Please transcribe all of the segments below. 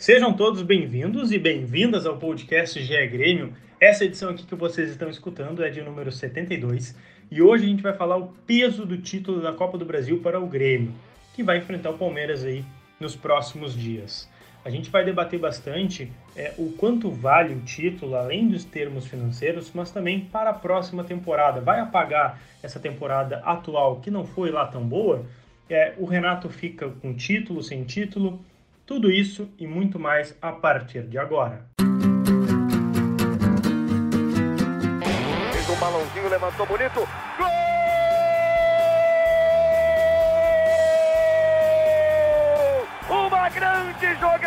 Sejam todos bem-vindos e bem-vindas ao podcast GE Grêmio. Essa edição aqui que vocês estão escutando é de número 72 e hoje a gente vai falar o peso do título da Copa do Brasil para o Grêmio, que vai enfrentar o Palmeiras aí nos próximos dias. A gente vai debater bastante é, o quanto vale o título, além dos termos financeiros, mas também para a próxima temporada. Vai apagar essa temporada atual que não foi lá tão boa? É, o Renato fica com título, sem título? Tudo isso e muito mais a partir de agora. Fez um balãozinho, levantou bonito.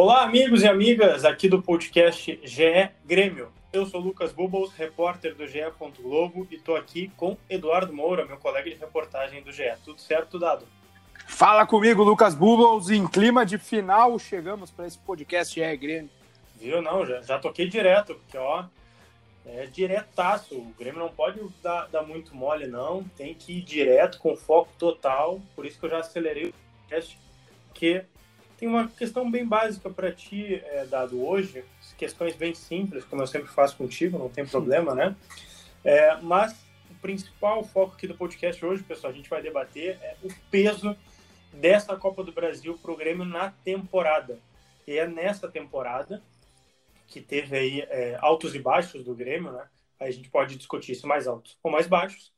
Olá, amigos e amigas aqui do podcast GE Grêmio. Eu sou Lucas Bubbles, repórter do GE. Globo e estou aqui com Eduardo Moura, meu colega de reportagem do GE. Tudo certo, Dado? Fala comigo, Lucas Bubbles. Em clima de final, chegamos para esse podcast GE Grêmio. Viu? Não, já, já toquei direto, porque ó, é diretaço. O Grêmio não pode dar, dar muito mole, não. Tem que ir direto, com foco total. Por isso que eu já acelerei o podcast, porque tem uma questão bem básica para ti, é, dado hoje, questões bem simples, como eu sempre faço contigo, não tem problema, né? É, mas o principal foco aqui do podcast hoje, pessoal, a gente vai debater é o peso dessa Copa do Brasil para o Grêmio na temporada. E é nessa temporada que teve aí é, altos e baixos do Grêmio, né? Aí a gente pode discutir se mais altos ou mais baixos.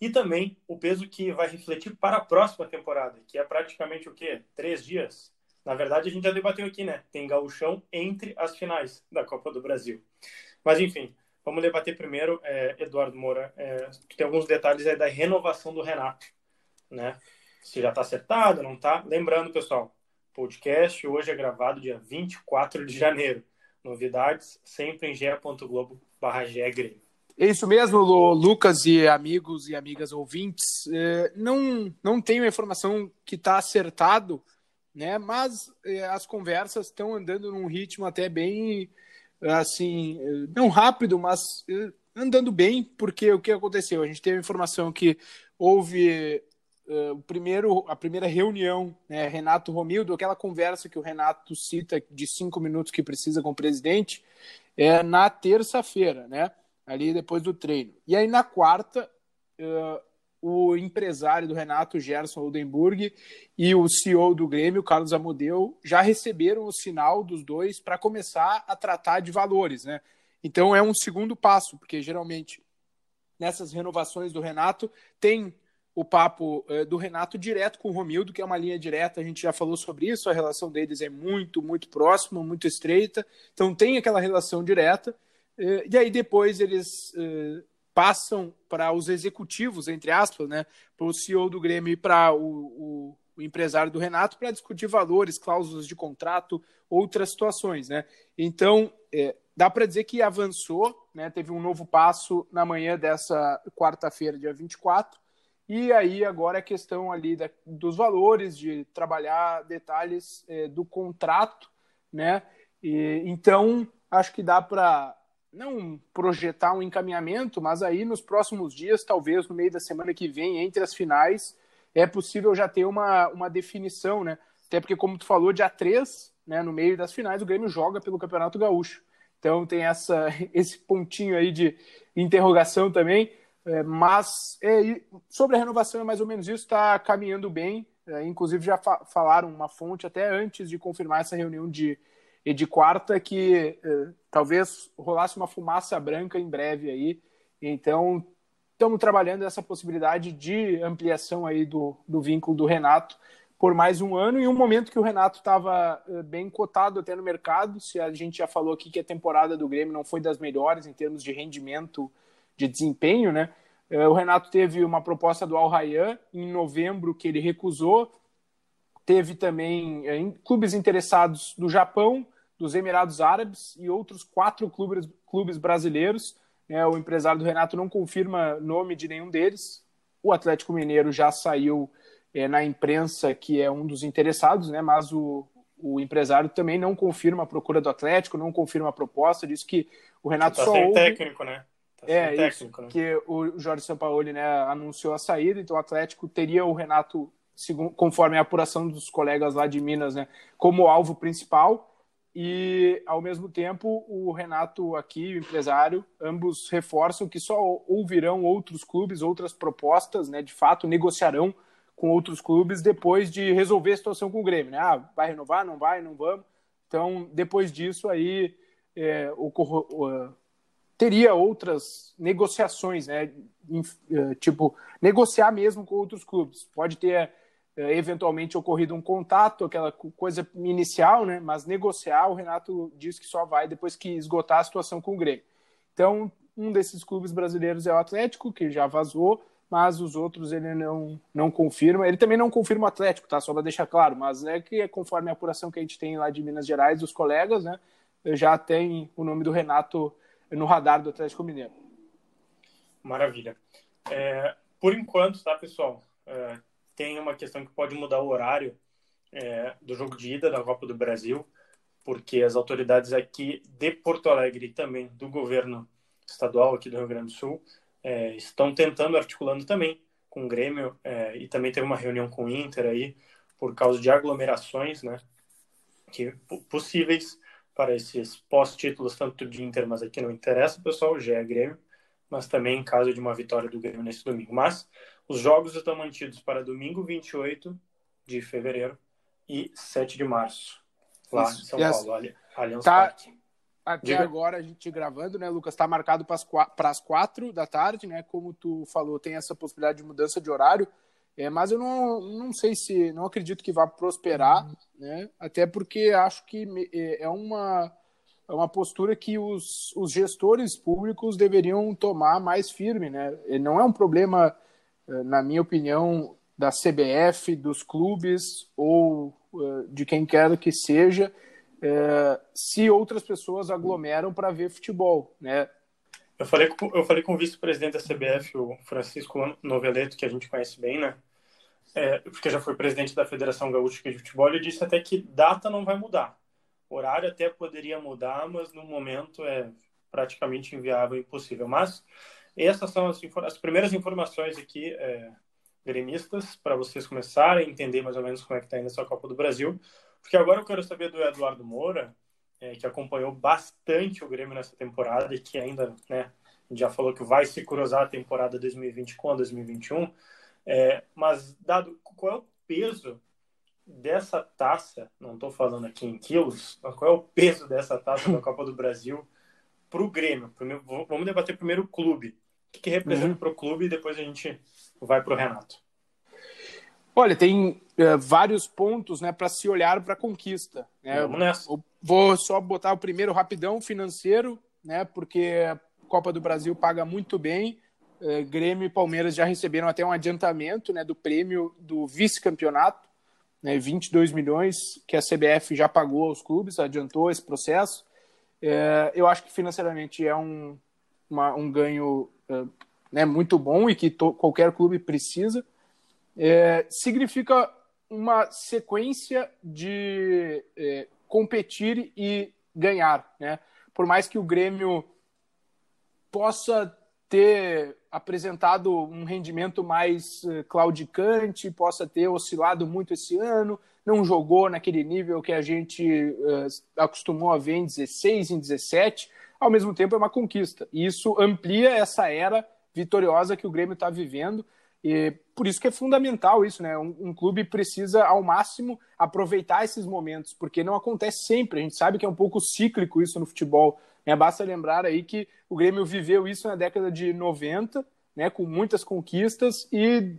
E também o peso que vai refletir para a próxima temporada, que é praticamente o quê? Três dias? Na verdade, a gente já debateu aqui, né? Tem gauchão entre as finais da Copa do Brasil. Mas, enfim, vamos debater primeiro, é, Eduardo Moura. É, tem alguns detalhes aí da renovação do Renato, né? Se já está acertado, não está. Lembrando, pessoal, podcast hoje é gravado dia 24 de janeiro. Novidades sempre em ge.globo barra é isso mesmo, Lucas e amigos e amigas ouvintes. É, não, não tenho a informação que está acertado né? Mas é, as conversas estão andando num ritmo até bem assim, não rápido, mas é, andando bem, porque o que aconteceu? A gente teve informação que houve uh, o primeiro, a primeira reunião, né, Renato Romildo, aquela conversa que o Renato cita de cinco minutos que precisa com o presidente, é na terça-feira, né? Ali depois do treino. E aí na quarta, o empresário do Renato, Gerson Oldenburg, e o CEO do Grêmio, Carlos Amodeu, já receberam o sinal dos dois para começar a tratar de valores, né? Então é um segundo passo, porque geralmente nessas renovações do Renato tem o papo é, do Renato direto com o Romildo, que é uma linha direta, a gente já falou sobre isso, a relação deles é muito, muito próxima, muito estreita, então tem aquela relação direta, é, e aí depois eles é, passam para os executivos, entre aspas, né, para o CEO do Grêmio e para o, o, o, empresário do Renato para discutir valores, cláusulas de contrato, outras situações. Né? Então, é, dá para dizer que avançou, né, teve um novo passo na manhã dessa quarta-feira, dia 24, e aí agora é questão ali da, dos valores, de trabalhar detalhes é, do contrato, né? E, então, acho que dá para não projetar um encaminhamento, mas aí nos próximos dias, talvez no meio da semana que vem, entre as finais, é possível já ter uma, uma definição, né? Até porque, como tu falou, dia 3, né, no meio das finais, o Grêmio joga pelo Campeonato Gaúcho. Então tem essa, esse pontinho aí de interrogação também. É, mas é, sobre a renovação é mais ou menos isso, está caminhando bem. É, inclusive já fa falaram uma fonte até antes de confirmar essa reunião de, e de quarta que eh, talvez rolasse uma fumaça branca em breve aí. Então, estamos trabalhando essa possibilidade de ampliação aí do, do vínculo do Renato por mais um ano, em um momento que o Renato estava eh, bem cotado até no mercado. Se a gente já falou aqui que a temporada do Grêmio não foi das melhores em termos de rendimento, de desempenho, né? Eh, o Renato teve uma proposta do Al Rayyan em novembro que ele recusou, teve também é, clubes interessados do Japão, dos Emirados Árabes e outros quatro clubes, clubes brasileiros. É, o empresário do Renato não confirma nome de nenhum deles. O Atlético Mineiro já saiu é, na imprensa que é um dos interessados, né? mas o, o empresário também não confirma a procura do Atlético, não confirma a proposta, diz que o Renato tá só sem ouve... técnico, né? Tá É, técnico, isso, né? que o Jorge Sampaoli né, anunciou a saída, então o Atlético teria o Renato, conforme a apuração dos colegas lá de Minas, né, como alvo principal, e ao mesmo tempo o Renato aqui, o empresário, ambos reforçam que só ouvirão outros clubes, outras propostas, né, de fato negociarão com outros clubes depois de resolver a situação com o Grêmio, né? Ah, vai renovar, não vai, não vamos. Então, depois disso aí é, ocorro- uh, teria outras negociações, né? Eh, Tipo, negociar mesmo com outros clubes. Pode ter eventualmente ocorrido um contato, aquela co- coisa inicial, né? Mas negociar, o Renato diz que só vai depois que esgotar a situação com o Grêmio. Então, um desses clubes brasileiros é o Atlético, que já vazou, mas os outros ele não, não confirma. Ele também não confirma o Atlético, tá? Só para deixar claro, mas é que conforme a apuração que a gente tem lá de Minas Gerais, dos colegas, né? Já tem o nome do Renato no radar do Atlético Mineiro. Maravilha. É, por enquanto, tá, pessoal? É, tem uma questão que pode mudar o horário é, do jogo de ida da Copa do Brasil, porque as autoridades aqui de Porto Alegre e também do governo estadual aqui do Rio Grande do Sul é, estão tentando, articulando também com o Grêmio, é, e também teve uma reunião com o Inter aí, por causa de aglomerações, né, que, possíveis para esses pós-títulos, tanto de Inter, mas aqui não interessa, pessoal, já é Grêmio, mas também em caso de uma vitória do Grêmio nesse domingo. Mas os jogos estão mantidos para domingo 28 de fevereiro e 7 de março, lá Isso. em São as- Paulo, Ali- Allianz Tá. Parque. Até Diga. agora a gente gravando, né, Lucas? Está marcado para as quatro da tarde, né? Como tu falou, tem essa possibilidade de mudança de horário. É, mas eu não, não sei se, não acredito que vá prosperar, né? Até porque acho que é é uma, é uma postura que os, os gestores públicos deveriam tomar mais firme, né? Não é um problema, na minha opinião, da CBF, dos clubes ou eh, de quem quer que seja, eh, se outras pessoas aglomeram para ver futebol, né? Eu falei com, eu falei com o vice-presidente da CBF, o Francisco Noveleto, que a gente conhece bem, né? É, porque já foi presidente da Federação Gaúcha de Futebol, ele disse até que data não vai mudar. Horário até poderia mudar, mas no momento é praticamente inviável, impossível. Mas essas são as, as primeiras informações aqui, é, gremistas, para vocês começarem a entender mais ou menos como é que está indo essa Copa do Brasil. Porque agora eu quero saber do Eduardo Moura, é, que acompanhou bastante o Grêmio nessa temporada e que ainda, né, já falou que vai se cruzar a temporada 2020 com a 2021. É, mas, dado qual é o peso dessa taça, não estou falando aqui em quilos, mas qual é o peso dessa taça da Copa do Brasil para o Grêmio? Primeiro, vamos debater primeiro o clube. O que, que representa Uhum. para o clube e depois a gente vai para o Renato. Olha, tem eh, vários pontos, né, para se olhar para a conquista. Né? Vamos nessa. Eu Vou só botar o primeiro rapidão, financeiro, né? Porque a Copa do Brasil paga muito bem. Eh, Grêmio e Palmeiras já receberam até um adiantamento, né, do prêmio do vice-campeonato, né, 22 milhões que a CBF já pagou aos clubes, adiantou esse processo. Eh, eu acho que financeiramente é um, uma- um ganho eh, né, muito bom e que to- qualquer clube precisa. É, significa uma sequência de é, competir e ganhar, né? Por mais que o Grêmio possa ter apresentado um rendimento mais claudicante, possa ter oscilado muito esse ano, não jogou naquele nível que a gente eh, acostumou a ver em 16, em 17, ao mesmo tempo é uma conquista. E isso amplia essa era vitoriosa que o Grêmio está vivendo. E por isso que é fundamental isso, né? Um, um, clube precisa, ao máximo, aproveitar esses momentos, porque não acontece sempre. A gente sabe que é um pouco cíclico isso no futebol. Né? Basta lembrar aí que o Grêmio viveu isso na década de 90, né? com muitas conquistas, e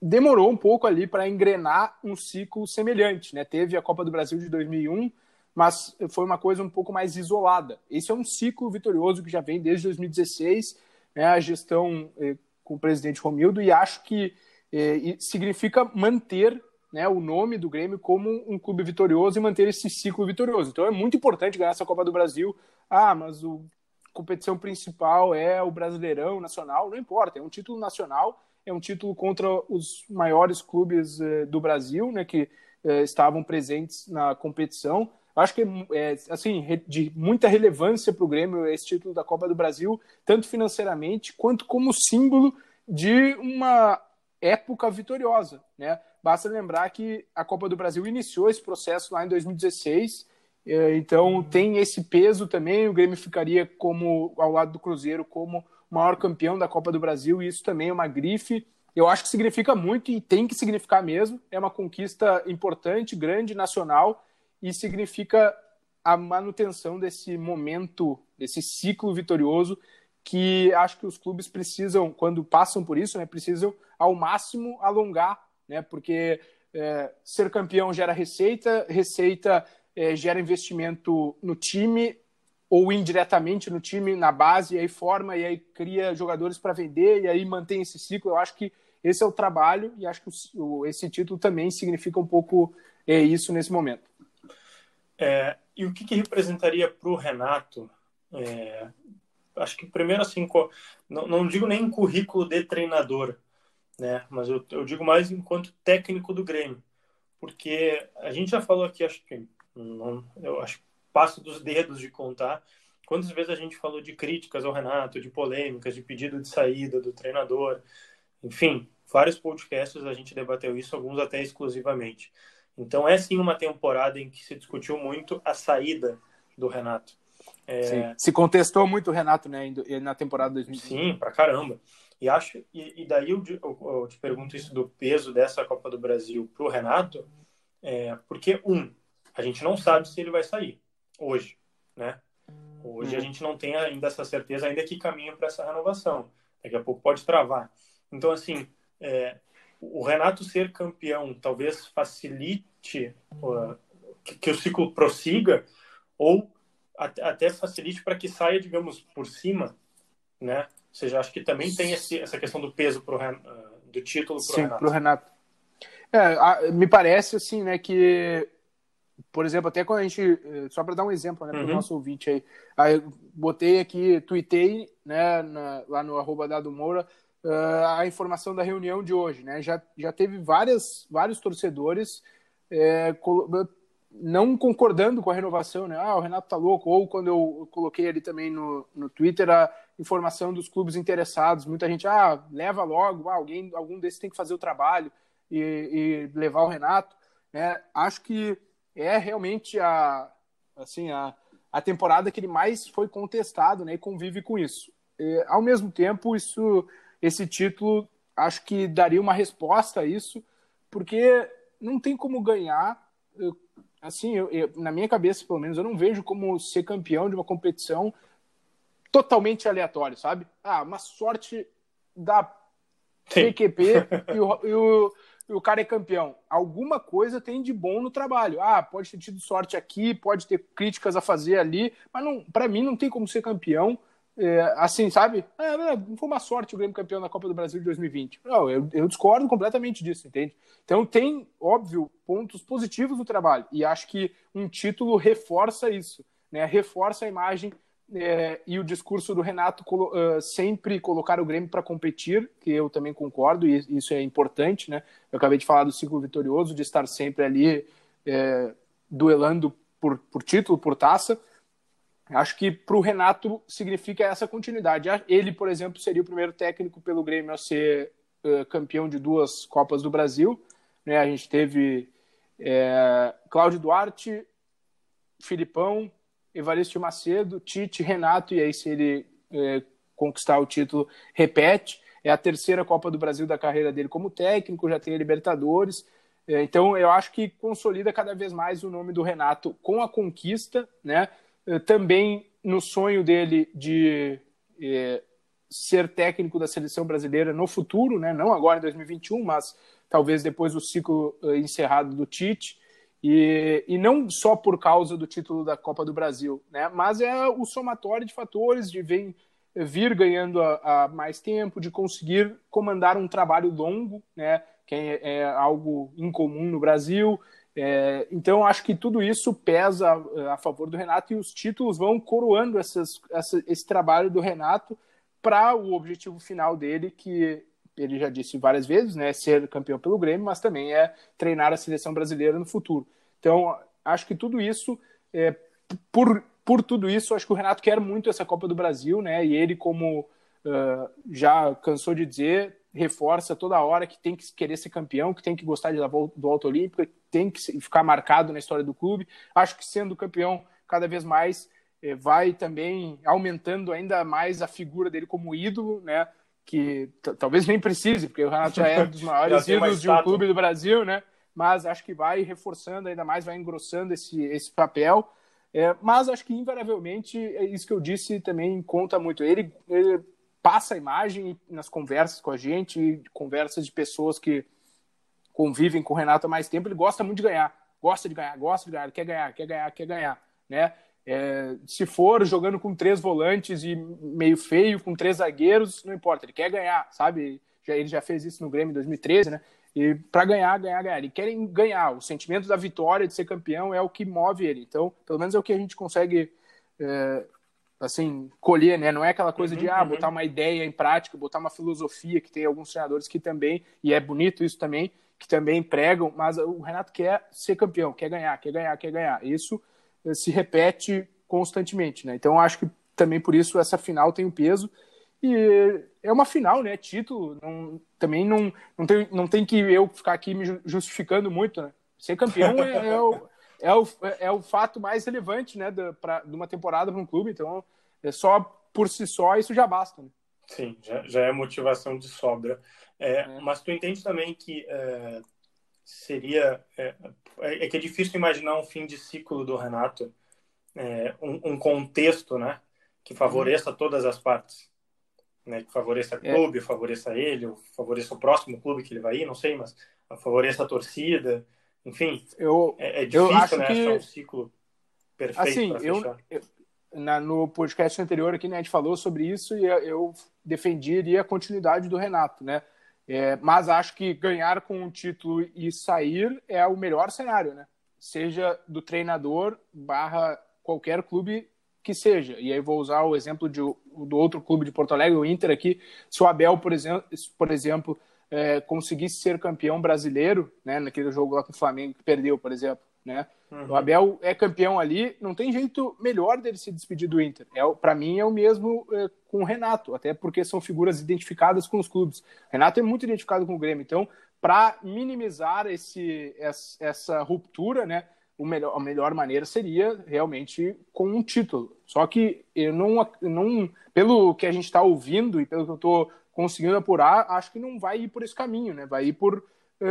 demorou um pouco ali para engrenar um ciclo semelhante. Né? Teve a Copa do Brasil de 2001, mas foi uma coisa um pouco mais isolada. Esse é um ciclo vitorioso que já vem desde 2016, né? a gestão. Eh, com o presidente Romildo e acho que eh, significa manter né, o nome do Grêmio como um clube vitorioso e manter esse ciclo vitorioso. Então é muito importante ganhar essa Copa do Brasil. Ah, mas o competição principal é o Brasileirão Nacional, não importa, é um título nacional, é um título contra os maiores clubes eh, do Brasil, né, que eh, estavam presentes na competição. Acho que é assim de muita relevância para o Grêmio esse título da Copa do Brasil, tanto financeiramente quanto como símbolo de uma época vitoriosa, né? Basta lembrar que a Copa do Brasil iniciou esse processo lá em 2016, é, então tem esse peso também. O Grêmio ficaria como ao lado do Cruzeiro como maior campeão da Copa do Brasil e isso também é uma grife. Eu acho que significa muito e tem que significar mesmo. É uma conquista importante, grande, nacional e significa a manutenção desse momento, desse ciclo vitorioso que acho que os clubes precisam, quando passam por isso, né, precisam ao máximo alongar, né, porque é, ser campeão gera receita, receita é, gera investimento no time ou indiretamente no time, na base, e aí forma, e aí cria jogadores para vender, e aí mantém esse ciclo. Eu acho que esse é o trabalho, e acho que o, esse título também significa um pouco é, isso nesse momento. É, e o que, que representaria para o Renato é, acho que primeiro assim, não, não digo nem em currículo de treinador, né? Mas eu, eu digo mais enquanto técnico do Grêmio, porque a gente já falou aqui, acho que não, eu acho passo dos dedos de contar quantas vezes a gente falou de críticas ao Renato, de polêmicas, de pedido de saída do treinador, enfim, vários podcasts a gente debateu isso, alguns até exclusivamente. Então é sim uma temporada em que se discutiu muito a saída do Renato. É... Se contestou muito o Renato, né, na temporada 2020. Sim, pra caramba. E acho e, e daí eu, eu, te pergunto isso do peso dessa Copa do Brasil pro Renato, é, porque um, a gente não sabe se ele vai sair hoje, né? Hoje a uhum. gente não tem ainda essa certeza, ainda que caminha para essa renovação. Daqui a pouco pode travar. Então, assim, é, o Renato ser campeão talvez facilite uh, que, que, o ciclo prossiga, ou até facilite para que saia, digamos, por cima, né? Ou seja, acho que também tem esse, essa questão do peso pro, uh, do título para o Renato. Pro Renato. É, a, me parece assim, né, que por exemplo, até quando a gente, eh, só para dar um exemplo, né, para o uhum. nosso ouvinte aí, aí eu botei aqui, tuitei, né, na, lá no arroba Dado Moura, uh, a informação da reunião de hoje, né, já, já teve várias, vários torcedores é, não concordando com a renovação, né? Ah, o Renato tá louco. Ou quando eu coloquei ali também no, no Twitter a informação dos clubes interessados, muita gente, ah, leva logo, ah, alguém, algum desses tem que fazer o trabalho e, e levar o Renato, né? Acho que é realmente a, assim, a, a temporada que ele mais foi contestado, né? E convive com isso. E, ao mesmo tempo, isso, esse título, acho que daria uma resposta a isso, porque não tem como ganhar assim, eu, eu, na minha cabeça, pelo menos, eu não vejo como ser campeão de uma competição totalmente aleatório, sabe? Ah, uma sorte da PQP e o, e, o, e o cara é campeão. Alguma coisa tem de bom no trabalho. Ah, pode ter tido sorte aqui, pode ter críticas a fazer ali, mas para mim não tem como ser campeão é, assim, sabe? É, é, foi uma sorte o Grêmio campeão da Copa do Brasil de 2020. Não, eu, eu, discordo completamente disso, entende? Então tem, óbvio, pontos positivos no trabalho. E acho que um título reforça isso, né? Reforça a imagem é, e o discurso do Renato uh, sempre colocar o Grêmio para competir, que eu também concordo, e isso é importante, né? Eu acabei de falar do ciclo vitorioso, de estar sempre ali é, duelando por, por título, por taça. Acho que para o Renato significa essa continuidade. Ele, por exemplo, seria o primeiro técnico pelo Grêmio a ser uh, campeão de duas Copas do Brasil. Né? A gente teve é, Cláudio Duarte, Filipão, Evaristo Macedo, Tite, Renato, e aí se ele é, conquistar o título, repete. É a terceira Copa do Brasil da carreira dele como técnico, já tem a Libertadores. É, então eu acho que consolida cada vez mais o nome do Renato com a conquista, né? Eh, também no sonho dele de é, ser técnico da seleção brasileira no futuro, né? não agora em 2021, mas talvez depois do ciclo uh, encerrado do Tite. E, e não só por causa do título da Copa do Brasil, né? mas é o somatório de fatores de vem, vir ganhando a, a mais tempo, de conseguir comandar um trabalho longo, né? que é, é algo incomum no Brasil. É, então, acho que tudo isso pesa a, a, favor do Renato e os títulos vão coroando essas, essa, esse trabalho do Renato para o objetivo final dele, que ele já disse várias vezes, né, ser campeão pelo Grêmio, mas também é treinar a seleção brasileira no futuro. Então, acho que tudo isso, é, por, por tudo isso, acho que o Renato quer muito essa Copa do Brasil, né, e ele, como uh, já cansou de dizer, reforça toda hora que tem que querer ser campeão, que tem que gostar de do Alto Olímpico, tem que ficar marcado na história do clube. Acho que sendo campeão cada vez mais eh, vai também aumentando ainda mais a figura dele como ídolo, né? Que talvez nem precise, porque o Renato já é um dos maiores ídolos de um clube do Brasil, né? Mas acho que vai reforçando ainda mais, vai engrossando esse, esse papel. É, mas acho que invariavelmente é isso que eu disse também conta muito. Ele, ele passa a imagem nas conversas com a gente, conversas de pessoas que convivem com o Renato há mais tempo, ele gosta muito de ganhar, gosta de ganhar, gosta de ganhar, quer ganhar, quer ganhar, quer ganhar, né? É, se for jogando com três volantes e meio feio, com três zagueiros, não importa, ele quer ganhar, sabe? Já, ele já fez isso no Grêmio em 2013, né? E para ganhar, ganhar, ganhar. Ele quer ganhar. O sentimento da vitória, de ser campeão, é o que move ele. Então, pelo menos é o que a gente consegue é, assim, colher, né? Não é aquela coisa uhum, de ah, uhum. botar uma ideia em prática, botar uma filosofia que tem alguns treinadores que também, e é bonito isso também, que também pregam, mas o Renato quer ser campeão, quer ganhar, quer ganhar, quer ganhar. Isso eh, se repete constantemente, né? Então acho que também por isso essa final tem um peso e é uma final, né? Título, não, também não, não, tem, não tem que eu ficar aqui me justificando muito, né? Ser campeão é, é, o, é o, é o fato mais relevante, né, de, pra, de uma temporada para um clube. Então, é só por si só isso já basta. Né? Sim, já, já é motivação de sobra. É, é. Mas tu entende também que é, seria é, é, que é difícil imaginar um fim de ciclo do Renato, é, um, um, contexto, né, que favoreça uhum. todas as partes, né, que favoreça o é. clube, favoreça ele, favoreça o próximo clube que ele vai ir, não sei, mas favoreça a torcida. Enfim, eu, é, é difícil, eu acho né, que... achar um ciclo perfeito assim, eu, eu, na, no podcast anterior aqui, né, a gente falou sobre isso e eu defenderia a continuidade do Renato, né? É, mas acho que ganhar com um título e sair é o melhor cenário, né? Seja do treinador barra qualquer clube que seja. E aí vou usar o exemplo de, do outro clube de Porto Alegre, o Inter aqui. Se o Abel, por exemplo, por exemplo é, conseguisse ser campeão brasileiro, né, naquele jogo lá com o Flamengo que perdeu, por exemplo, né? Uhum. O Abel é campeão ali, não tem jeito melhor dele se despedir do Inter. É, para mim é o mesmo é, com o Renato, até porque são figuras identificadas com os clubes. O Renato é muito identificado com o Grêmio, então para minimizar esse, essa, ruptura, né, melhor, a melhor maneira seria realmente com um título. Só que eu não, não pelo que a gente está ouvindo e pelo que eu estou conseguindo apurar, acho que não vai ir por esse caminho, né? Vai ir por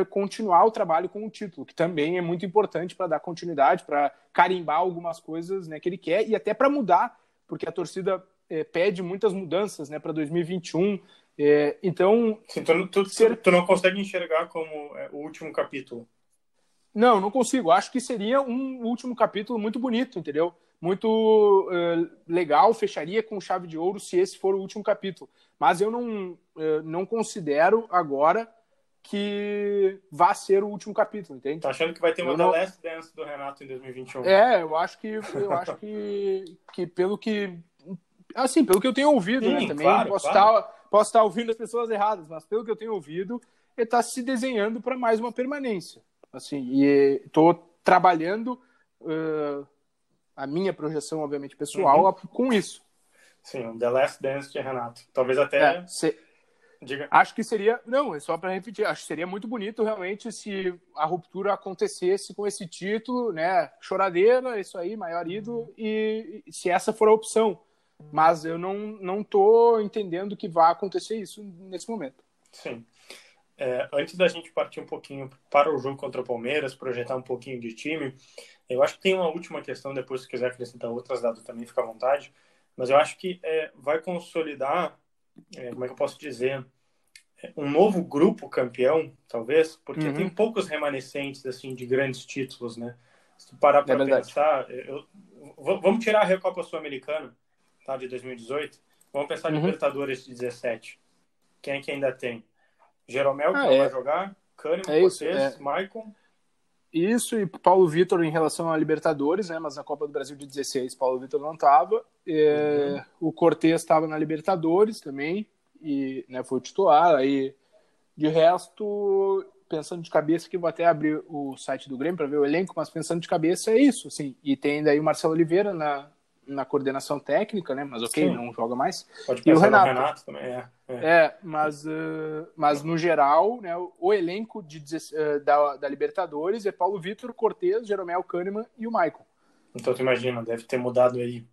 continuar o trabalho com o título, que também é muito importante para dar continuidade, para carimbar algumas coisas né, que ele quer e até para mudar, porque a torcida é, pede muitas mudanças né, para 2021. É, então. Sim, tu, tu, ser... tu, não consegue enxergar como é, o último capítulo. Não, não consigo. Acho que seria um último capítulo muito bonito, entendeu? muito uh, legal, fecharia com chave de ouro se esse for o último capítulo. Mas eu não, uh, não considero agora que vá ser o último capítulo, entende? Tá achando que vai ter uma não... The Last Dance do Renato em 2021? É, eu acho que eu acho que, que pelo que assim, pelo que eu tenho ouvido, né, Sim, né, também claro, posso claro. estar posso estar ouvindo as pessoas erradas, mas pelo que eu tenho ouvido, ele está se desenhando para mais uma permanência. Assim, e estou trabalhando uh, a minha projeção, obviamente, pessoal, uhum. com isso. Sim, The Last Dance de Renato. Talvez até. É, se... Diga. Acho que seria. Não, é só para repetir. Acho que seria muito bonito realmente se a ruptura acontecesse com esse título, né? Choradeira, isso aí, maior ídolo, e, e se essa for a opção. Mas eu não, não tô entendendo que vai acontecer isso nesse momento. Sim. É, antes da gente partir um pouquinho para o jogo contra o Palmeiras, projetar um pouquinho de time, eu acho que tem uma última questão, depois se quiser acrescentar outras dados também, fica à vontade, mas eu acho que é, vai consolidar, é, como é que eu posso dizer, é, um novo grupo campeão, talvez, porque uhum. tem poucos remanescentes, assim, de grandes títulos, né? Se tu parar para é pensar, eu, vamos tirar a Recopa Sul-Americana, tá, de 2018, vamos pensar em uhum. Libertadores de 17. Quem é que ainda tem? Jeromel, que ah, não é. vai jogar, Kahneman, é Cortez, é... Maicon. Isso, e Paulo Vitor em relação à Libertadores, né? Mas na Copa do Brasil de 16, Paulo Vitor não estava. É, uhum. O Cortez estava na Libertadores também, e né, foi titular. Aí, de resto, pensando de cabeça, que vou até abrir o site do Grêmio para ver o elenco, mas pensando de cabeça é isso, assim. E tem daí o Marcelo Oliveira na, na coordenação técnica, né? Mas ok, Sim. não joga mais. Pode pensar e o Renato. Renato também, é. É, é mas, uh, mas no geral, né, o, elenco de, uh, da, da Libertadores é Paulo Vitor, Cortez, Jeromel Kahneman e o Maicon. Então tu imagina, deve ter mudado aí.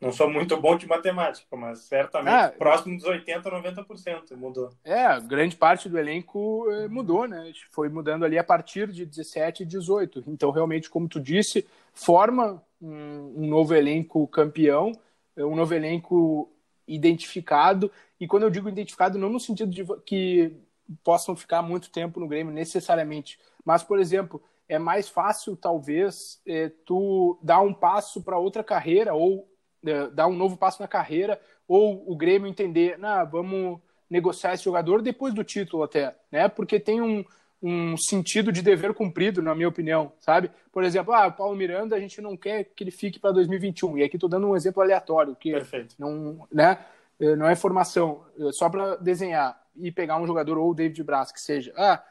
Não sou muito bom de matemática, mas certamente ah, próximo dos 80%, 90% mudou. É, grande parte do elenco eh, mudou, né? Foi mudando ali a partir de 17 e 18. Então, realmente, como tu disse, forma um, novo elenco campeão, um novo elenco identificado. E quando eu digo identificado, não no sentido de que possam ficar muito tempo no Grêmio necessariamente, mas, por exemplo, é mais fácil, talvez, é, tu dar um passo para outra carreira ou dar um novo passo na carreira, ou o Grêmio entender, nah, vamos negociar esse jogador depois do título até, né? Porque tem um, um sentido de dever cumprido, na minha opinião, sabe? Por exemplo, ah, Paulo Miranda, a gente não quer que ele fique para 2021. E aqui estou dando um exemplo aleatório, que Perfeito. não, né, não é formação, é só para desenhar e pegar um jogador ou o David Braz, que seja, ah,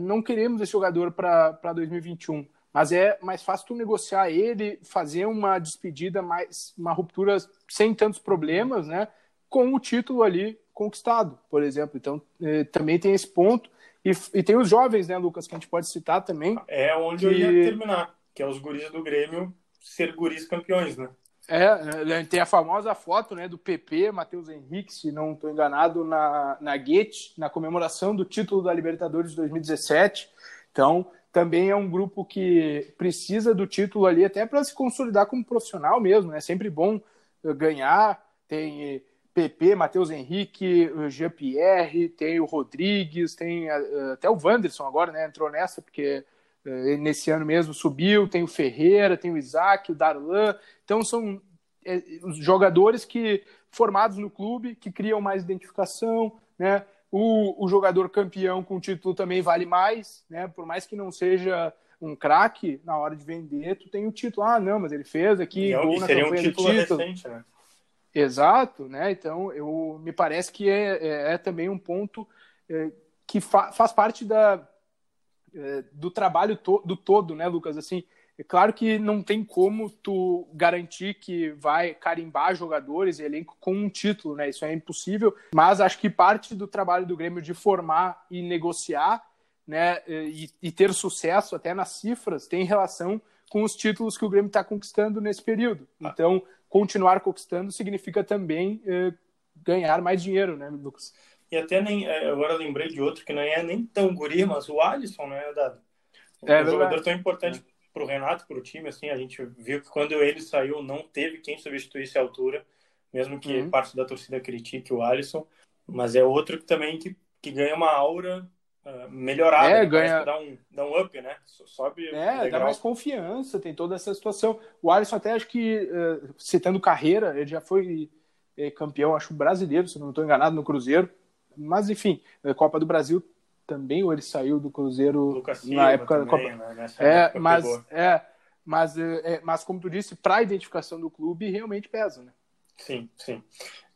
não queremos esse jogador para 2021, mas é mais fácil tu negociar ele, fazer uma despedida mais, uma ruptura sem tantos problemas, né, com o título ali conquistado, por exemplo. Então, eh, também tem esse ponto e, e, tem os jovens, né, Lucas, que a gente pode citar também. É onde que... eu ia terminar, que é os guris do Grêmio ser guris campeões, né? É, né, tem a famosa foto né, do PP, Matheus Henrique, se não estou enganado, na, na Guete, na comemoração do título da Libertadores de 2017. Então, também é um grupo que precisa do título ali até para se consolidar como profissional mesmo. É sempre bom ganhar. Tem PP, Matheus Henrique, Jean-Pierre, tem o Rodrigues, tem eh, até o Wanderson agora, né? Entrou nessa, porque eh, nesse ano mesmo subiu, tem o Ferreira, tem o Isaac, o Darlan. Então são os jogadores que formados no clube, que criam mais identificação, né? O, o jogador campeão com título também vale mais, né? Por mais que não seja um craque, na hora de vender, tu tem o título. Ah, não, mas ele fez aqui, e, é gol na seria um título, título. Recente, né? Exato, né? Então, eu me parece que é, é, é também um ponto é, que fa faz parte da, é, do trabalho to do todo, né, Lucas? Assim, é claro que não tem como tu garantir que vai carimbar jogadores e elenco com um título, né? Isso é impossível. Mas acho que parte do trabalho do Grêmio de formar e negociar, né, e, e ter sucesso até nas cifras tem relação com os títulos que o Grêmio está conquistando nesse período. Ah. Então, continuar conquistando significa também eh, ganhar mais dinheiro, né, Lucas? E até nem, é, agora lembrei de outro que não é nem tão guri, mas o Alisson, né, Dado? Um é, jogador tão importante é. Para o Renato, para o time, assim, a gente viu que quando ele saiu não teve quem substituísse a altura, mesmo que uhum. parte da torcida critique o Alisson, mas é outro que também que, que ganha uma aura uh, melhorada, é, ganha... dá um, dá um up, né? Sobe é, dá mais confiança, tem toda essa situação. O Alisson até acho que, uh, citando carreira, ele já foi eh, campeão, acho, brasileiro, se não estou enganado, no Cruzeiro, mas enfim, Copa do Brasil também, ou ele saiu do Cruzeiro na época também, da Copa. Né? É, época mas, é, mas, é, mas como tu disse, para a identificação do clube realmente pesa, né? Sim, sim.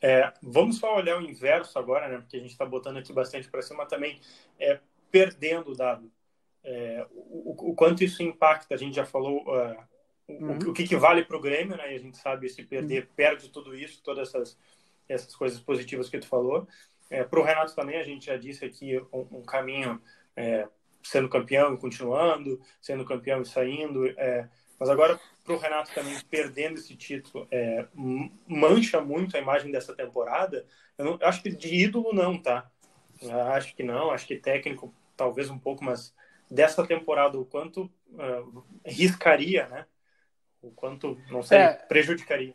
É, vamos só olhar o inverso agora, né? Porque a gente está botando aqui bastante para cima também, é, perdendo o dado. É, o, o, quanto isso impacta, a gente já falou uh, uhum. o, o, que, que vale para o Grêmio, né? E a gente sabe se perder, uhum. perde tudo isso, todas essas, essas coisas positivas que tu falou. É, Para o Renato também, a gente já disse aqui um, um caminho é, sendo campeão e continuando, sendo campeão e saindo. É, mas agora, para o Renato também perdendo esse título, é, mancha muito a imagem dessa temporada. Eu, não, eu acho que de ídolo não, tá? Eu acho que não, acho que técnico talvez um pouco, mas dessa temporada o quanto uh, riscaria, né? O quanto, não sei, é, prejudicaria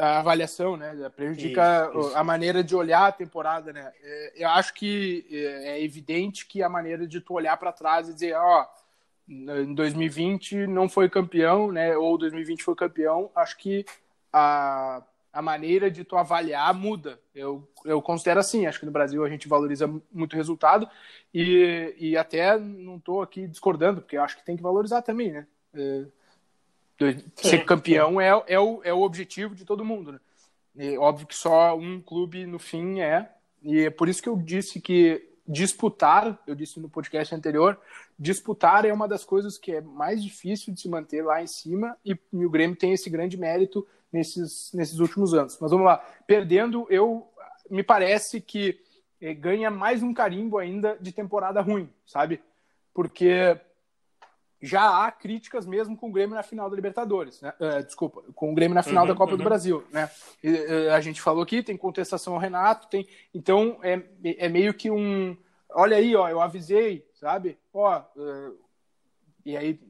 a avaliação, né? Prejudica isso, isso. a maneira de olhar a temporada, né? É, eu acho que é, é evidente que a maneira de tu olhar para trás e dizer, ó, em 2020 não foi campeão, né? Ou 2020 foi campeão, acho que a, a maneira de tu avaliar muda. Eu, eu considero assim, acho que no Brasil a gente valoriza muito o resultado e, e até não estou aqui discordando, porque acho que tem que valorizar também, né? É, ser campeão é, é, o, é o objetivo de todo mundo, né? E, óbvio que só um clube no fim é, e é por isso que eu disse que disputar, eu disse no podcast anterior, disputar é uma das coisas que é mais difícil de se manter lá em cima e, e o Grêmio tem esse grande mérito nesses, nesses últimos anos. Mas vamos lá, perdendo, eu me parece que eh, ganha mais um carimbo ainda de temporada ruim, sabe? Porque já há críticas mesmo com o Grêmio na final da Libertadores, né? Uh, desculpa, com o Grêmio na final uhum, da Copa uhum. do Brasil, né? E, uh, a gente falou aqui, tem contestação ao Renato, tem, então é, é meio que um, olha aí, ó, eu avisei, sabe? Ó, uh, e aí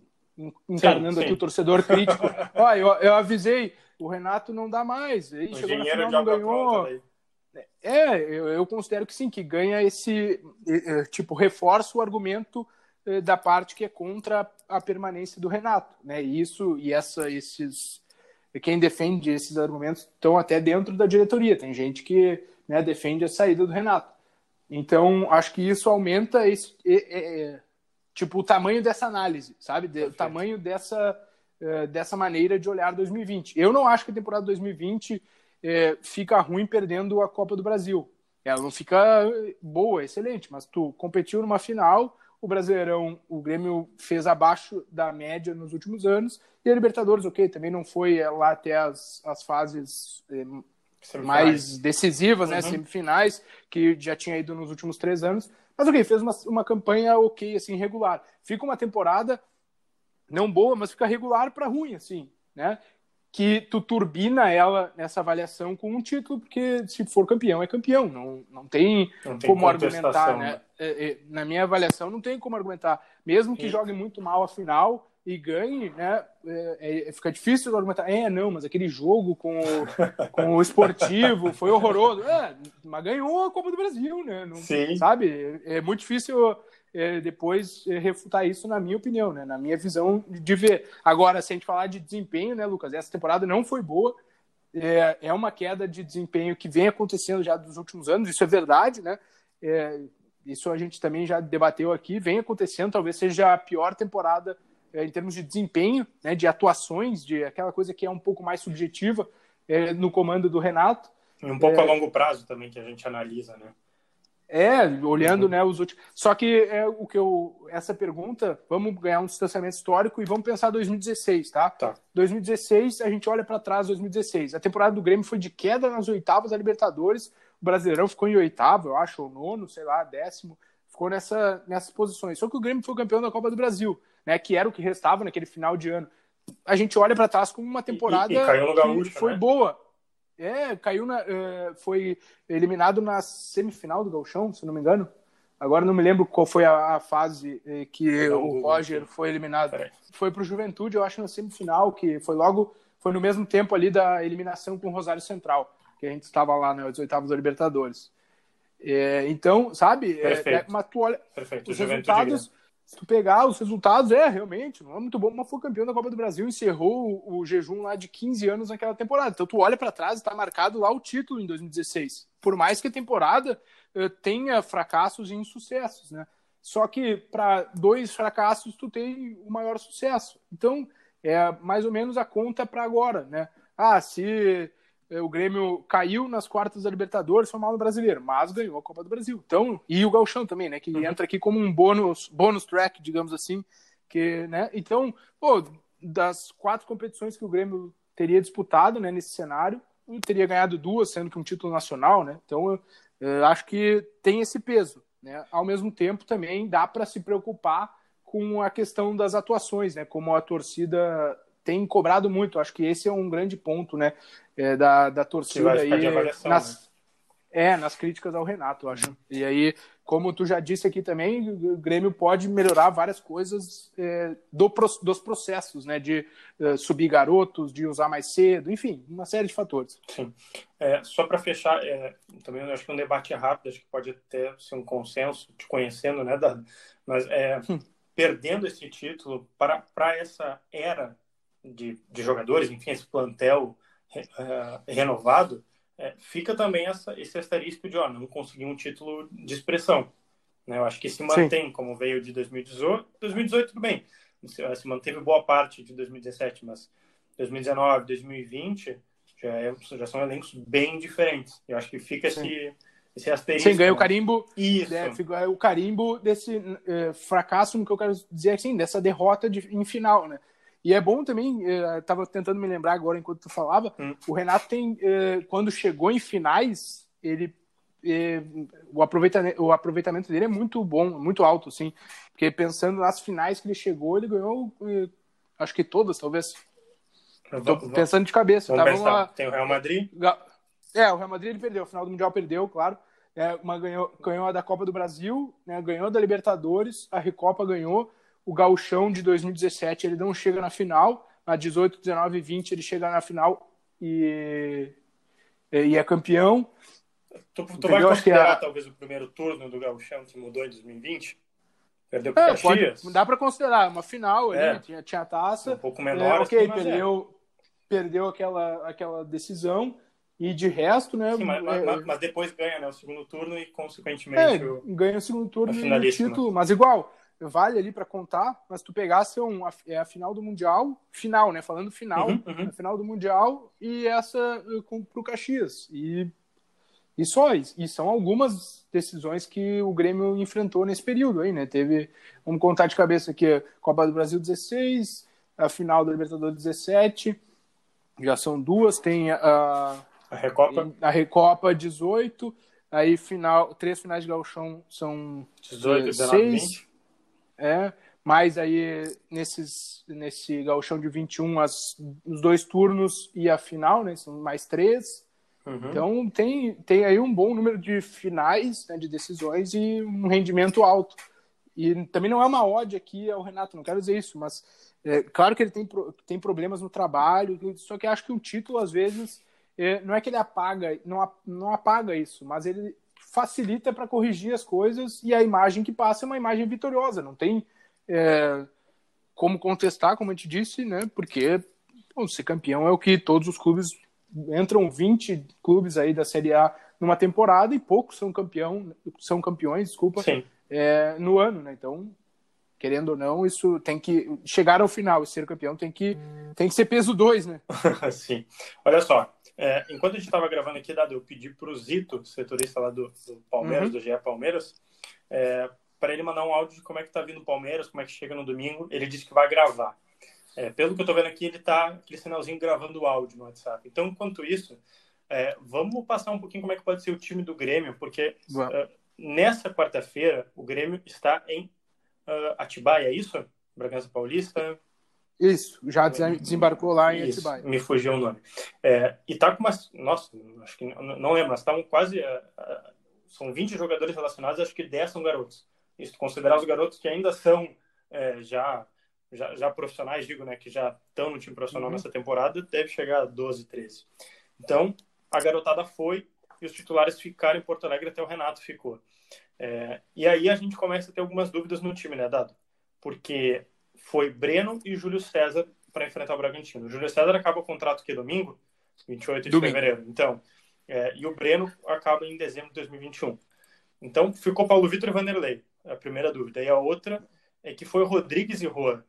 encarnando sim, sim. aqui o torcedor crítico, ó, eu, eu avisei, o Renato não dá mais. Aí chegou na final, não ganhou. É, eu, eu, considero que sim, que ganha esse tipo, reforça o argumento da parte que é contra a permanência do Renato, né? E isso e essa esses quem defende esses argumentos estão até dentro da diretoria. Tem gente que né, defende a saída do Renato. Então acho que isso aumenta esse, é, é, tipo o tamanho dessa análise, sabe? o tamanho dessa eh, dessa maneira de olhar 2020. Eu não acho que a temporada 2020 é, fica ruim perdendo a Copa do Brasil. Ela não fica boa, excelente, mas tu competiu numa final, o Brasileirão, o Grêmio fez abaixo da média nos últimos anos, e a Libertadores, ok, também não foi eh, lá até as, as fases é, mais decisivas, né, uhum. né, semifinais, que já tinha ido nos últimos três anos, mas ok, fez uma, uma campanha ok, assim, regular. Fica uma temporada não boa, mas fica regular para ruim, assim, né? Que tu turbina ela nessa avaliação com um título, porque se for campeão, é campeão. Não, não, tem, não tem como argumentar, né? né? É, é, na minha avaliação, não tem como argumentar. Mesmo que Sim. jogue muito mal a final e ganhe, né? É, é, fica difícil argumentar. É, não, mas aquele jogo com o, com o esportivo foi horroroso. Mas ganhou a Copa do Brasil, né? Não, Sim. Sabe? É muito difícil é, depois é, refutar isso na minha opinião, né? na minha visão de ver. Agora, se a gente falar de desempenho, né, Lucas? Essa temporada não foi boa. É, é uma queda de desempenho que vem acontecendo já dos últimos anos, isso é verdade, né? É, isso a gente também já debateu aqui, vem acontecendo, talvez seja a pior temporada é, em termos de desempenho, né, de atuações, de aquela coisa que é um pouco mais subjetiva é, no comando do Renato. E um pouco a longo prazo também que a gente analisa, né? É, olhando, uhum. né, os últimos. Só que é o que eu essa pergunta, vamos ganhar um distanciamento histórico e vamos pensar 2016, tá? Tá. 2016, a gente olha para trás 2016. A temporada do Grêmio foi de queda nas oitavas da Libertadores. O Brasileirão ficou em oitavo, eu acho, ou nono, sei lá, décimo. Ficou nessa nessas posições. Só que o Grêmio foi campeão da Copa do Brasil, né, que era o que restava naquele final de ano. A gente olha para trás como uma temporada e, e caiu no gaúcho, que foi né? boa é, caiu na. Uh, foi eliminado na semifinal do Galchão, se não me engano. Agora não me lembro qual foi a, a fase eh, que não, o Roger foi eliminado. É. Foi para o Juventude, eu acho, na semifinal, que foi logo. Foi no mesmo tempo ali da eliminação com o Rosário Central, que a gente estava lá nos né, oitavos da Libertadores. É, então, sabe? Perfeito. É, mas tu olha Perfeito. os resultados se tu pegar os resultados, é, realmente, não é muito bom, mas foi campeão da Copa do Brasil, encerrou o, o jejum lá de 15 anos naquela temporada. Então tu olha para trás e tá marcado lá o título em 2016. Por mais que a temporada uh, tenha fracassos e insucessos, né? Só que para dois fracassos tu tem o maior sucesso. Então, é mais ou menos a conta para agora, né? Ah, se o Grêmio caiu nas quartas da Libertadores, foi mal no Brasileiro, mas ganhou a Copa do Brasil. Então, e o Galchão também, né, que uhum. entra aqui como um bônus, bônus track, digamos assim, que, né? Então, pô, das quatro competições que o Grêmio teria disputado, né, nesse cenário, teria ganhado duas, sendo que um título nacional, né? Então, eu, eu acho que tem esse peso, né? Ao mesmo tempo, também dá para se preocupar com a questão das atuações, né? Como a torcida tem cobrado muito. Acho que esse é um grande ponto, né, é, da, da torcida aí nas, né? é, nas críticas ao Renato, eu acho. E aí, como tu já disse aqui também, o Grêmio pode melhorar várias coisas é, do, dos processos, né, de é, subir garotos, de usar mais cedo, enfim, uma série de fatores. Sim. É, só para fechar, é, também acho que um debate rápido, acho que pode até ser um consenso, te conhecendo, né, Dado? Mas é, hum. perdendo esse título para, para essa era de, de jogadores, enfim, esse plantel uh, renovado, é, fica também essa, esse asterisco de ó, não conseguir um título de expressão. Né? Eu acho que se mantém Sim. como veio de 2018. 2018, tudo bem, se manteve boa parte de 2017, mas 2019, 2020 já, é, já são elencos bem diferentes. Eu acho que fica esse, esse asterisco. Sim, ganha o carimbo. Isso. É, fica o carimbo desse é, fracasso, no que eu quero dizer assim, dessa derrota de, em final, né? E é bom também, estava tentando me lembrar agora enquanto tu falava, hum. o Renato tem, é, quando chegou em finais, ele é, o aproveitamento, o aproveitamento dele é muito bom, muito alto, assim, porque pensando nas finais que ele chegou, ele ganhou, acho que todas, talvez. Tô pensando de cabeça. Tá? Uma... Tem o Real Madrid? É, o Real Madrid ele perdeu, o final do Mundial perdeu, claro. É, uma ganhou, ganhou a da Copa do Brasil, né, ganhou da Libertadores, a Recopa ganhou, o Gauchão de 2017 ele não chega na final, a 18, 19 e 20 ele chega na final e, e é campeão. Tu, tu vai considerar a... talvez o primeiro turno do Gauchão que mudou em 2020? Perdeu pro é, Caxias? Pode, dá para considerar, uma final é. ali, tinha, tinha taça. Um pouco menor. É, ok, assim, perdeu, é. perdeu aquela, aquela decisão. E de resto, né? Sim, mas, é, mas, mas, depois ganha né, o segundo turno e, consequentemente, o, ganha o segundo turno e o título. Mas igual, vale ali para contar, mas tu pegasse um, a, é a final do Mundial, final, né? Falando final, uhum, uhum. a final do Mundial e essa eh, com, pro Caxias. E, e só, e são algumas decisões que o Grêmio enfrentou nesse período aí, né? Teve, vamos contar de cabeça aqui, Copa do Brasil 16, a final da Libertadores 17, já são duas, tem a, a Recopa, a Recopa 18, aí final, três finais de gauchão são 18, 19, 20 é, mas aí nesses, nesse gauchão de 21, as, os dois turnos e a final, né? São mais três. Uhum. Então tem, tem aí um bom número de finais, né, de decisões e um rendimento alto. E também não é uma ode aqui ao Renato, não quero dizer isso, mas é, claro que ele tem, tem problemas no trabalho, só que acho que um título, às vezes, é, não é que ele apaga, não, não apaga isso, mas ele facilita para corrigir as coisas e a imagem que passa é uma imagem vitoriosa. Não tem é, como contestar, como a gente disse, né? Porque bom, ser campeão é o que todos os clubes entram 20 clubes aí da Série A numa temporada e poucos são campeão, são campeões, desculpa, é, no ano, né? Então, querendo ou não, isso tem que chegar ao final e ser campeão tem que tem que ser peso 2, né? Sim. Olha só, é, enquanto a gente estava gravando aqui, Dado, eu pedi para o Zito, setorista lá do, do Palmeiras, uhum. do GE Palmeiras, é, para ele mandar um áudio de como é que tá vindo o Palmeiras, como é que chega no domingo. Ele disse que vai gravar. É, pelo que eu estou vendo aqui, ele está aquele sinalzinho gravando o áudio no WhatsApp. Então, enquanto isso, é, vamos passar um pouquinho como é que pode ser o time do Grêmio, porque uh, nessa quarta-feira o Grêmio está em uh, Atibaia, é isso? Bragança Paulista. Isso, já desembarcou lá em Isso, Atibaia. Me fugiu o nome. É, e tá com umas. Nossa, acho que não, lembro, mas estavam quase. Uh, são 20 jogadores relacionados, acho que 10 são garotos. Isso, considerar os garotos que ainda são é, já, já, já, profissionais, digo, né, que já estão no time profissional uhum. nessa temporada, deve chegar a 12, 13. Então, a garotada foi e os titulares ficaram em Porto Alegre, até o Renato ficou. É, e aí a gente começa a ter algumas dúvidas no time, né, Dado? Porque foi Breno e Júlio César para enfrentar o Bragantino. O Júlio César acaba o contrato que domingo, 28 de domingo. fevereiro. Então, é, e o Breno acaba em dezembro de 2021. Então, ficou Paulo Vitor e Vanderlei, a primeira dúvida. E a outra é que foi o Rodrigues e Rua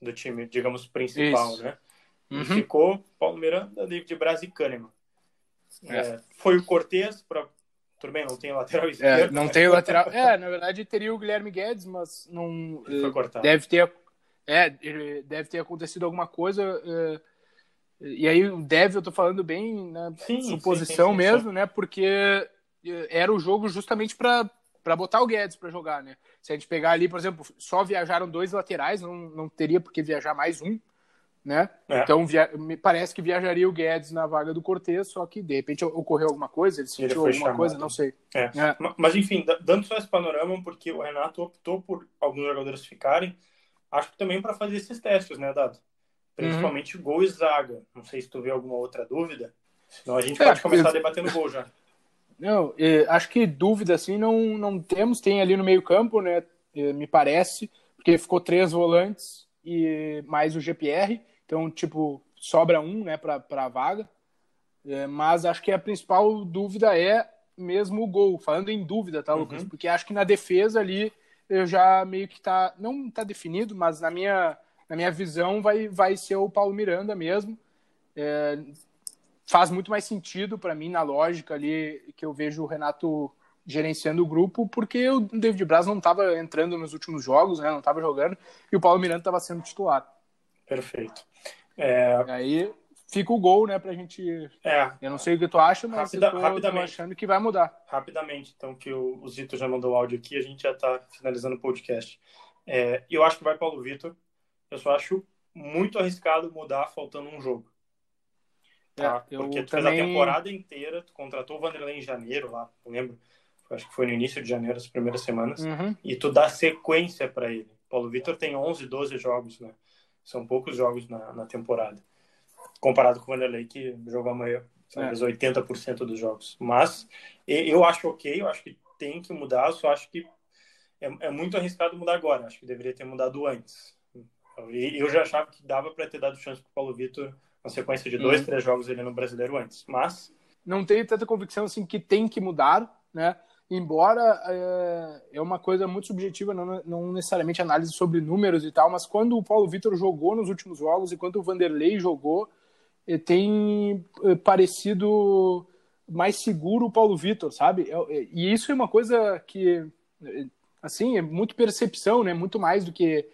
do time, digamos, principal, Isso. né? Uhum. E ficou Paulo Miranda, David Braz e Kahneman. É. É, foi o Cortez para tudo bem, não tem lateral é, esquerdo. Não tem o lateral. É, na verdade teria o Guilherme Guedes, mas não. Foi cortado. Deve ter é, deve ter acontecido alguma coisa. Uh, e aí, deve, eu tô falando bem na né, suposição sim, sim, sim, mesmo, né? Porque era o jogo justamente para para botar o Guedes para jogar, né? Se a gente pegar ali, por exemplo, só viajaram dois laterais, não, não teria por que viajar mais um, né? É. Então via... me parece que viajaria o Guedes na vaga do Cortez, só que de repente ocorreu alguma coisa, ele sentiu ele alguma chamado. coisa, não sei. É. É. Mas enfim, dando só esse panorama, porque o Renato optou por alguns jogadores ficarem, acho que também para fazer esses testes, né, Dado? Principalmente uhum. gol e zaga. Não sei se tu vê alguma outra dúvida. Senão a gente é, pode começar eu... debatendo gol já. Não, acho que dúvida assim não, não temos. Tem ali no meio-campo, né? Me parece, porque ficou três volantes e mais o GPR. Então, tipo, sobra um, né, para a vaga. É, mas acho que a principal dúvida é mesmo o gol. Falando em dúvida, tá, Lucas? Uhum. Porque acho que na defesa ali eu já meio que tá. Não tá definido, mas na minha, na minha visão vai, vai ser o Paulo Miranda mesmo. É, faz muito mais sentido para mim na lógica ali que eu vejo o Renato gerenciando o grupo, porque o David Braz não estava entrando nos últimos jogos, né? Não estava jogando, e o Paulo Miranda estava sendo titular. Perfeito. É... Aí fica o gol, né, pra gente. É. Eu não sei o que tu acha, mas Rapida, eu tô, rapidamente. tô achando que vai mudar. Rapidamente, então, que o, o Zito já mandou o áudio aqui, a gente já tá finalizando o podcast. É, eu acho que vai Paulo Vitor. Eu só acho muito arriscado mudar faltando um jogo. Tá? É, Porque tu também... fez a temporada inteira, tu contratou o Vanderlei em janeiro lá, não lembro acho que foi no início de janeiro, as primeiras semanas, uhum. e tu dá sequência para ele. Paulo Vitor tem 11, 12 jogos, né? São poucos jogos na, na temporada. Comparado com o Vanderlei, que jogou a maior, talvez é. 80% dos jogos. Mas eu acho ok, eu acho que tem que mudar, só acho que é, é muito arriscado mudar agora. Acho que deveria ter mudado antes. Eu já achava que dava para ter dado chance para Paulo Vitor na sequência de dois, uhum. três jogos ele no Brasileiro antes. Mas não tenho tanta convicção assim que tem que mudar, né? embora é, é, uma coisa muito subjetiva, não, não, necessariamente análise sobre números e tal, mas quando o Paulo Vitor jogou nos últimos jogos e quando o Vanderlei jogou, tem é, parecido mais seguro o Paulo Vitor, sabe? É, é, e isso é uma coisa que, assim, é muito percepção, né? Muito mais do que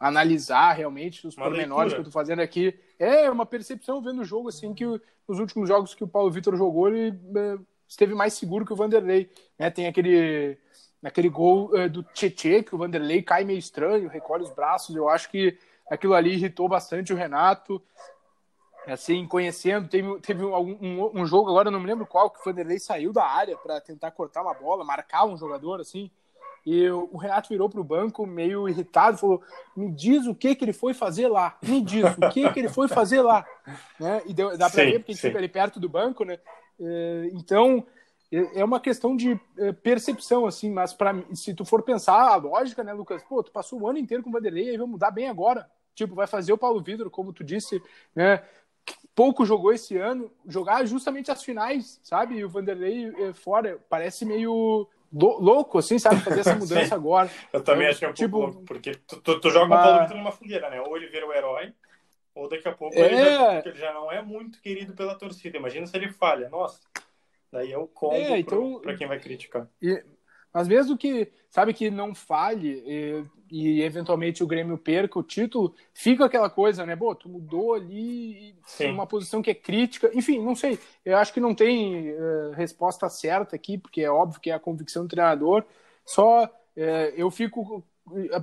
analisar realmente os uma pormenores leitura. que eu tô fazendo aqui. É uma percepção vendo o jogo, assim, que nos últimos jogos que o Paulo Vitor jogou, ele esteve mais seguro que o Vanderlei. Né? Tem aquele, aquele gol uh, do Tietê, que o Vanderlei cai meio estranho, recolhe os braços. Eu acho que aquilo ali irritou bastante o Renato. Assim, conhecendo, teve, teve um, um, um jogo agora, não me lembro qual, que o Vanderlei saiu da área para tentar cortar uma bola, marcar um jogador, assim. E o Renato virou para o banco meio irritado, falou: Me diz o que que ele foi fazer lá, me diz o que que ele foi fazer lá. Né? E deu, dá para ver, porque a gente fica ali perto do banco, né? É, então, é, é uma questão de é, percepção, assim, mas para se tu for pensar a lógica, né, Lucas? Pô, tu passou o ano inteiro com o Vanderlei e vai mudar bem agora. Tipo, vai fazer o Paulo Vidro, como tu disse, né? Pouco jogou esse ano, jogar justamente as finais, sabe? E o Vanderlei fora, parece meio louco, assim, sabe? Fazer essa mudança agora. Eu também então, achei um tipo, pouco louco, porque tu, tu, tu joga mas... o Paulo Vitor numa fogueira, né? Ou ele vira o herói, ou daqui a pouco é... ele, já, ele, já, não é muito querido pela torcida. Imagina se ele falha. Nossa, daí é o combo é, então... para quem vai criticar. E, mas mesmo que, sabe, que não falhe e, e, eventualmente o Grêmio perca o título, fica aquela coisa, né? Pô, tu mudou ali em uma posição que é crítica. Enfim, não sei. Eu acho que não tem uh, resposta certa aqui, porque é óbvio que é a convicção do treinador. Só uh, eu fico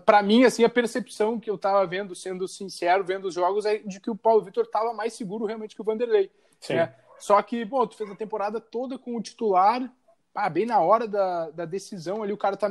para mim, assim, a percepção que eu estava vendo, sendo sincero, vendo os jogos, é de que o Paulo Vitor estava mais seguro realmente que o Vanderlei. Né? Só que, pô, tu fez a temporada toda com o titular, ah, bem na hora da, da decisão ali, o cara tá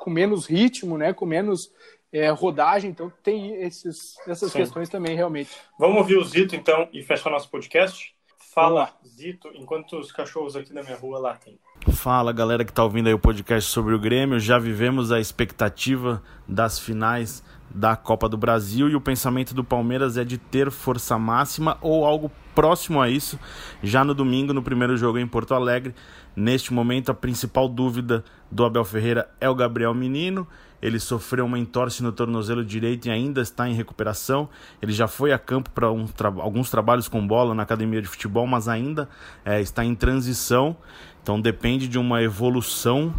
com menos ritmo, né? Com menos é, rodagem, então tem esses, essas Sim. questões também, realmente. Vamos ouvir o Zito, então, e fechar nosso podcast? Fala, Zito, enquanto os cachorros aqui da minha rua latem. Fala galera que está ouvindo aí o podcast sobre o Grêmio. Já vivemos a expectativa das finais da Copa do Brasil e o pensamento do Palmeiras é de ter força máxima ou algo próximo a isso já no domingo, no primeiro jogo em Porto Alegre. Neste momento, a principal dúvida do Abel Ferreira é o Gabriel Menino. Ele sofreu uma entorse no tornozelo direito e ainda está em recuperação. Ele já foi a campo para um tra alguns trabalhos com bola na academia de futebol, mas ainda é, está em transição. Então depende de uma evolução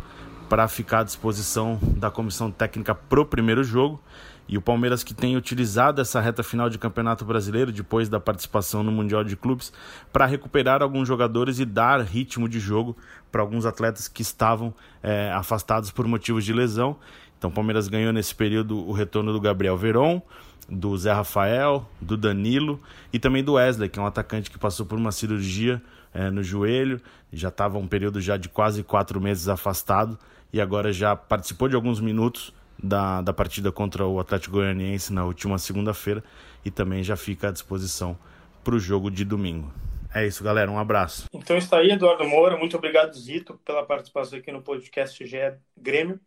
para ficar à disposição da comissão técnica para o primeiro jogo. E o Palmeiras que tem utilizado essa reta final de Campeonato Brasileiro, depois da participação no Mundial de Clubes, para recuperar alguns jogadores e dar ritmo de jogo para alguns atletas que estavam é, afastados por motivos de lesão. Então o Palmeiras ganhou nesse período o retorno do Gabriel Veron, do Zé Rafael, do Danilo e também do Wesley, que é um atacante que passou por uma cirurgia é, no joelho, já estava um período já de quase quatro meses afastado e agora já participou de alguns minutos da, da partida contra o Atlético Goianiense na última segunda-feira e também já fica à disposição para o jogo de domingo. É isso, galera. Um abraço. Então está aí, Eduardo Moura. Muito obrigado, Zito, pela participação aqui no podcast GE Grêmio.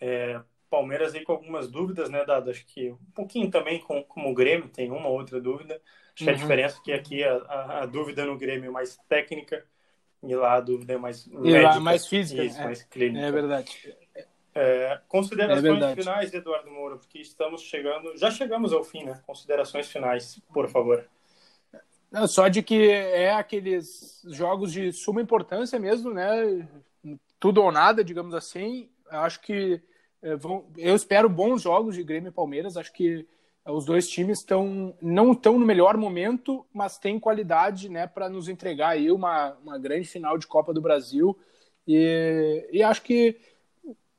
É, Palmeiras aí com algumas dúvidas, né, Dado? Acho que um pouquinho também com, como o Grêmio, tem uma outra dúvida. Acho que a uhum. diferença é que aqui a, a, a, dúvida no Grêmio é mais técnica e lá a dúvida é mais médica. lá mais física, isso, é, mais clínica. É verdade. É, considerações é finais, Eduardo Moura, porque estamos chegando, já chegamos ao fim, né? Considerações finais, por favor. Não, só de que é aqueles jogos de suma importância mesmo, né? Tudo ou nada, digamos assim. Acho que é, vão, eu espero bons jogos de Grêmio e Palmeiras. Acho que os dois times estão não estão no melhor momento, mas têm qualidade, né, para nos entregar aí uma, uma grande final de Copa do Brasil. E, e acho que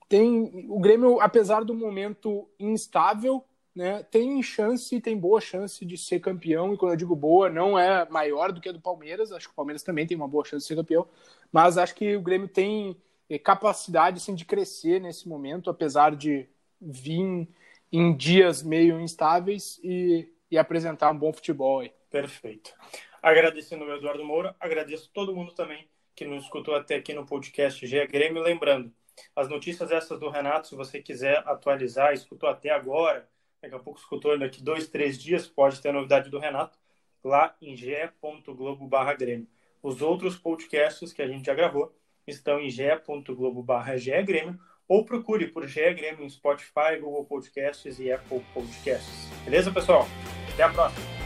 tem o Grêmio, apesar do momento instável, né, tem chance, tem boa chance de ser campeão, e quando eu digo boa, não é maior do que a do Palmeiras, acho que o Palmeiras também tem uma boa chance de ser campeão, mas acho que o Grêmio tem eh, capacidade assim, de crescer nesse momento, apesar de vir em dias meio instáveis e, e apresentar um bom futebol aí. Perfeito. Agradecendo o Eduardo Moura, agradeço todo mundo também que nos escutou até aqui no podcast GE Grêmio, lembrando, as notícias essas do Renato, se você quiser atualizar, escutou até agora, daqui a pouco escutou daqui dois, três dias, pode ter novidade do Renato lá em ge.globo barra Grêmio. Os outros podcasts que a gente já gravou estão em ge.globo barra Grêmio ou procure por GE Grêmio em Spotify, Google Podcasts e Apple Podcasts. Beleza, pessoal? Até a próxima!